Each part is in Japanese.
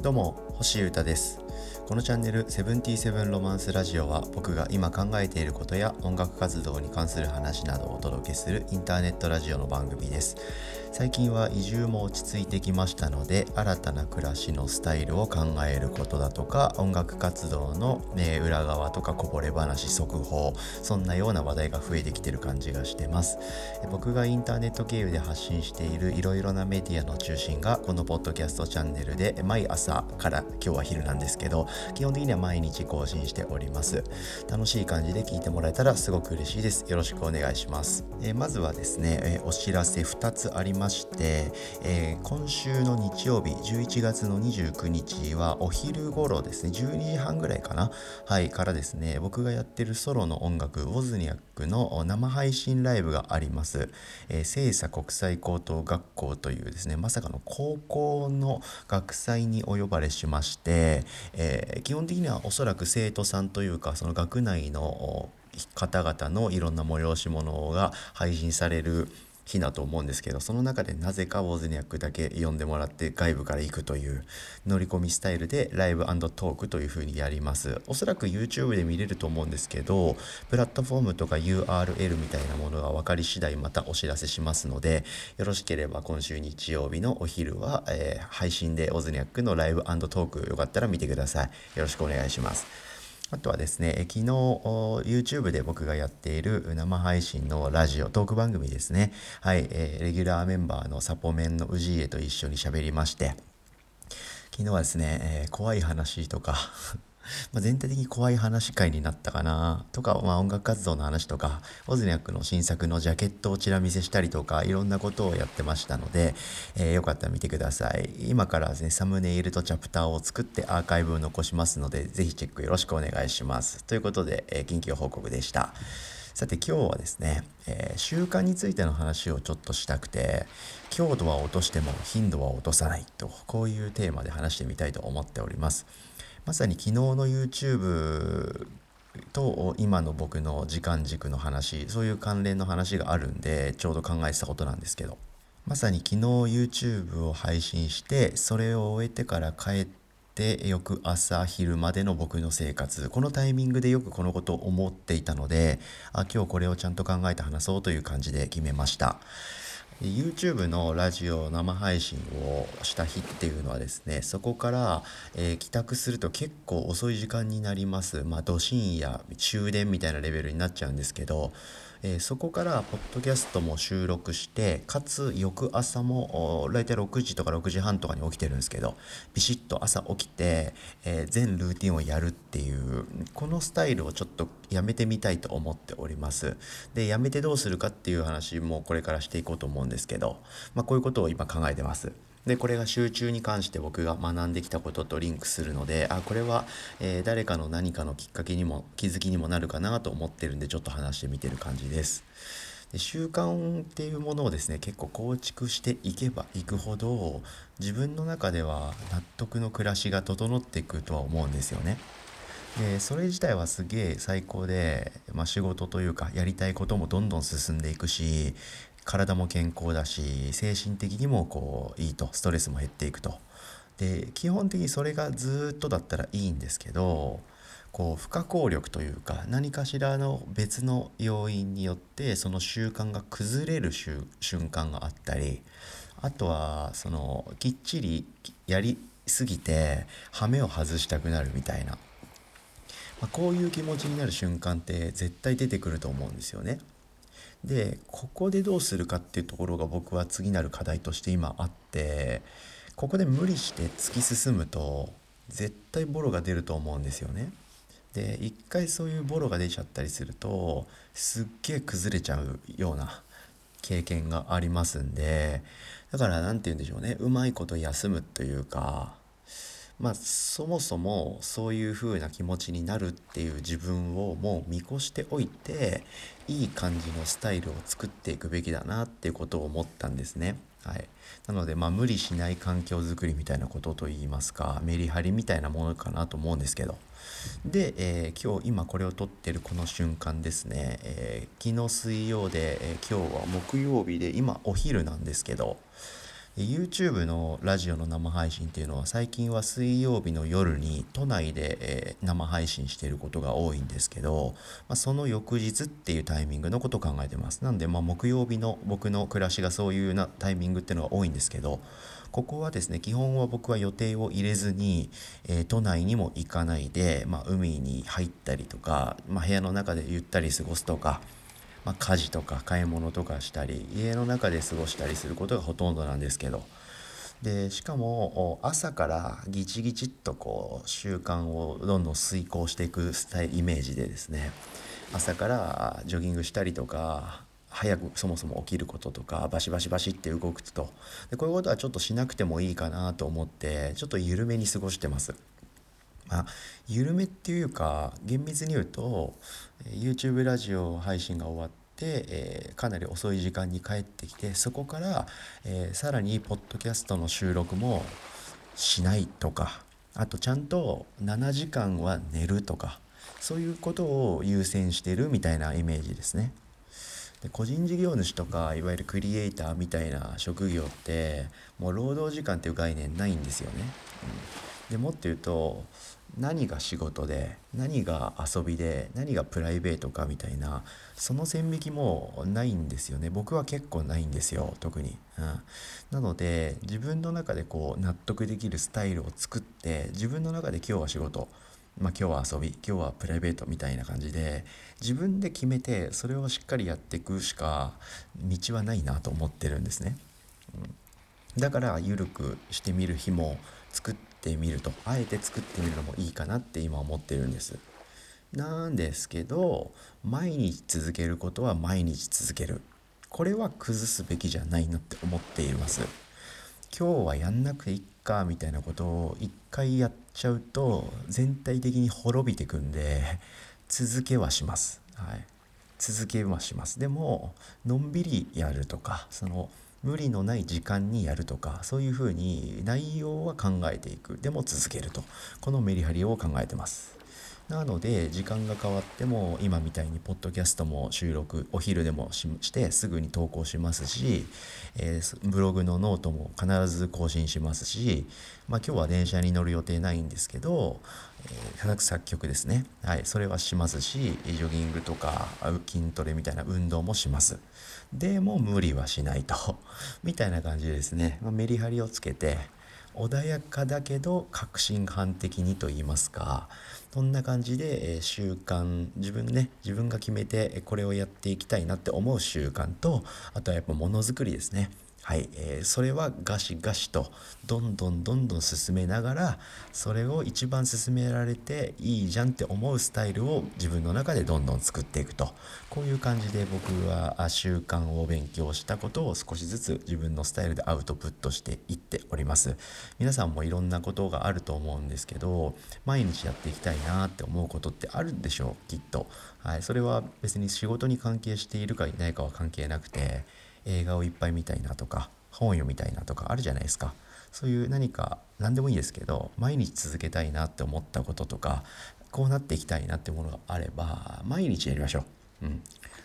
どうも星歌です。このチャンネル「セブンティーセブンロマンスラジオ」は僕が今考えていることや音楽活動に関する話などをお届けするインターネットラジオの番組です。最近は移住も落ち着いてきましたので新たな暮らしのスタイルを考えることだとか音楽活動の、ね、裏側とかこぼれ話速報そんなような話題が増えてきてる感じがしてます。僕がインターネット経由で発信しているいろいろなメディアの中心がこのポッドキャストチャンネルで毎朝から今日は昼なんですけど基本的には毎日更新しております。楽しい感じで聞いてもらえたらすごく嬉しいです。よろしくお願いします、えまずはですね、えお知らせ2つありままして、えー、今週の日曜日11月の29日はお昼頃ですね。12時半ぐらいかな。はいからですね僕がやってるソロの音楽ウォズニャックの生配信ライブがあります、えー、聖査国際高等学校というですねまさかの高校の学祭にお呼ばれしまして、えー、基本的にはおそらく生徒さんというかその学内の方々のいろんな催し物が配信される日だと思うんですけどその中でなぜかウォズニャックだけ呼んでもらって外部から行くという乗り込みスタイルでライブトークという風にやります。おそらく YouTube で見れると思うんですけどプラットフォームとか URL みたいなものが分かり次第またお知らせしますのでよろしければ今週日曜日のお昼は、えー、配信でオズニャックのライブトークよかったら見てください。よろしくお願いします。あとはですね、昨日 YouTube で僕がやっている生配信のラジオ、トーク番組ですね。はい、えー、レギュラーメンバーのサポメンの氏家と一緒に喋りまして、昨日はですね、えー、怖い話とかまあ、全体的に怖い話会になったかな。とか、まあ、音楽活動の話とかオズニャックの新作のジャケットをチラ見せしたりとかいろんなことをやってましたので、えー、よかったら見てください。今からですねサムネイルとチャプターを作ってアーカイブを残しますのでぜひチェックよろしくお願いします。ということで、えー、近況報告でした。さて今日はですね、えー、習慣についての話をちょっとしたくて強度は落としても頻度は落とさないとこういうテーマで話してみたいと思っております。まさに昨日の YouTube と今の僕の時間軸の話そういう関連の話があるんでちょうど考えてたことなんですけど。まさに昨日 YouTube を配信してそれを終えてから帰って翌朝昼までの僕の生活。このタイミングでよくこのことを思っていたのであ今日これをちゃんと考えて話そうという感じで決めました。YouTube のラジオ生配信をした日っていうのはですねそこから、えー、帰宅すると結構遅い時間になります。まあど深夜終電みたいなレベルになっちゃうんですけどえー、そこからポッドキャストも収録してかつ翌朝も大体6時とか6時半とかに起きてるんですけどビシッと朝起きて、えー、全ルーティンをやるっていうこのスタイルをちょっとやめてみたいと思っております。でやめてどうするかっていう話もこれからしていこうと思うんですけど、まあ、こういうことを今考えてます。でこれが集中に関して僕が学んできたこととリンクするのであこれは、えー、誰かの何かのきっかけにも気づきにもなるかなと思ってるんでちょっと話してみてる感じです。で習慣っていうものをですね結構構築していけばいくほど自分の中では納得の暮らしが整っていくとは思うんですよね。でそれ自体はすげえ最高で、まあ、仕事というかやりたいこともどんどん進んでいくし体も健康だし精神的にもこういいとストレスも減っていくと。で基本的にそれがずっとだったらいいんですけどこう不可抗力というか何かしらの別の要因によってその習慣が崩れる瞬間があったりあとはそのきっちりやりすぎて羽目を外したくなるみたいな、まあ、こういう気持ちになる瞬間って絶対出てくると思うんですよね。でここでどうするかっていうところが僕は次なる課題として今あってここで無理して突き進むと絶対ボロが出ると思うんですよね。で一回そういうボロが出ちゃったりするとすっげえ崩れちゃうような経験がありますんでだから何て言うんでしょうねうまいこと休むというかまあそもそもそういう風な気持ちになるっていう自分をもう見越しておいていい感じのスタイルを作っていくべきだなっていうことを思ったんですね。はい、なのでまあ無理しない環境づくりみたいなことといいますかメリハリみたいなものかなと思うんですけど。で、えー、今日今これを撮ってるこの瞬間ですね、えー、昨日水曜で、えー、今日は木曜日で今お昼なんですけど YouTube のラジオの生配信っていうのは最近は水曜日の夜に都内で、え、生配信していることが多いんですけど、まあ、その翌日っていうタイミングのことを考えてます。なんで、まあ、木曜日の僕の暮らしがそういうなタイミングっていうのが多いんですけど、ここはですね、基本は僕は予定を入れずに、えー、都内にも行かないで、まあ、海に入ったりとか、まあ、部屋の中でゆったり過ごすとか、まあ、家事とか買い物とかしたり家の中で過ごしたりすることがほとんどなんですけど。でしかも朝からギチギチっとこう習慣をどんどん遂行していくスタイイメージでですね。朝からジョギングしたりとか早くそもそも起きることとかバシバシバシって動くと。でこういうことはちょっとしなくてもいいかなと思ってちょっと緩めに過ごしてます。まあ、緩めっていうか厳密に言うと YouTube ラジオ配信が終わって、えー、かなり遅い時間に帰ってきてそこから、えー、さらにポッドキャストの収録もしないとかあとちゃんと7時間は寝るとかそういうことを優先してるみたいなイメージですね。で個人事業主とかいわゆるクリエイターみたいな職業ってもう労働時間っていう概念ないんですよね。うん、でもっと言うと何が仕事で何が遊びで何がプライベートかみたいなその線引きもないんですよね。僕は結構ないんですよ特に、うん、なので自分の中でこう納得できるスタイルを作って自分の中で今日は仕事まあ、今日は遊び今日はプライベートみたいな感じで自分で決めてそれをしっかりやっていくしか道はないなと思ってるんですね、うん、だから緩くしてみる日も作ってってみるとあえて作ってみるのもいいかなって今思ってるんです。なんですけど毎日続けることは毎日続ける。これは崩すべきじゃないなって思っています。今日はやんなくていいかみたいなことを一回やっちゃうと全体的に滅びてくんで続けはします、はい、続けはします。でものんびりやるとかその無理のない時間にやるとかそういうふうに内容は考えていく。でも続けると。このメリハリを考えてます。なので時間が変わっても今みたいにポッドキャストも収録お昼でもしてすぐに投稿しますし、えー、ブログのノートも必ず更新しますし、まあ、今日は電車に乗る予定ないんですけど、えー、作曲ですね、はい、それはしますしジョギングとか筋トレみたいな運動もします。でも無理はしないと。みたいな感じでですね、まあ、メリハリをつけて穏やかだけど革新犯的にと言いますかそんな感じで、え習慣自分ね自分が決めてこれをやっていきたいなって思う習慣とあとはやっぱものづくりですね。はい、えー、それはガシガシとどんどんどんどん進めながらそれを一番進められていいじゃんって思うスタイルを自分の中でどんどん作っていくと。こういう感じで僕は習慣を勉強したことを少しずつ自分のスタイルでアウトプットしていっております。皆さんもいろんなことがあると思うんですけど毎日やっていきたいなって思うことってあるんでしょう？きっと、はい、それは別に仕事に関係しているかいないかは関係なくて映画をいっぱい見たいなとか本を読みたいなとかあるじゃないですか。そういう何か何でもいいですけど毎日続けたいなって思ったこととかこうなっていきたいなってものがあれば毎日やりましょう、うん、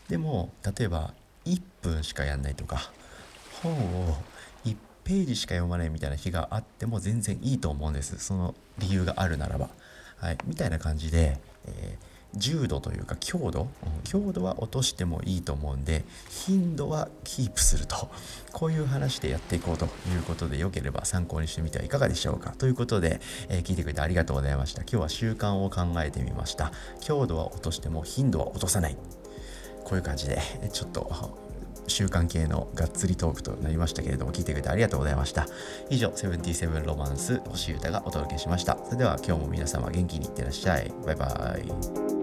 でも例えば1分しかやんないとか本を1ページしか読まないみたいな日があっても全然いいと思うんです。その理由があるならば、はい、みたいな感じで、えー重度というか強度、強度は落としてもいいと思うんで頻度はキープすると。こういう話でやっていこうということでよければ参考にしてみてはいかがでしょうか。ということで、えー、聞いてくれてありがとうございました。今日は習慣を考えてみました。強度は落としても頻度は落とさない。こういう感じでちょっと習慣系のがっつりトークとなりましたけれども聞いてくれてありがとうございました。以上セブンティセブンロマンス星歌がお届けしました。それでは今日も皆様元気にいってらっしゃい。バイバイ。